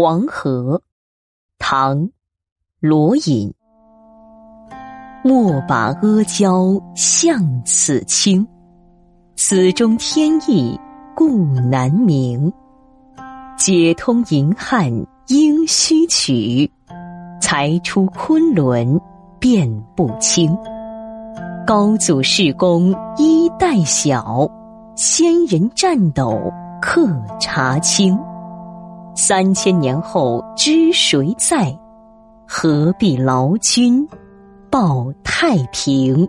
黄河，唐，罗隐。莫把阿胶向此倾，此中天意故难明。解通银汉应须取，才出昆仑辨不清。高祖事功衣带小，仙人战斗克茶清。三千年后知谁在？何必劳君报太平？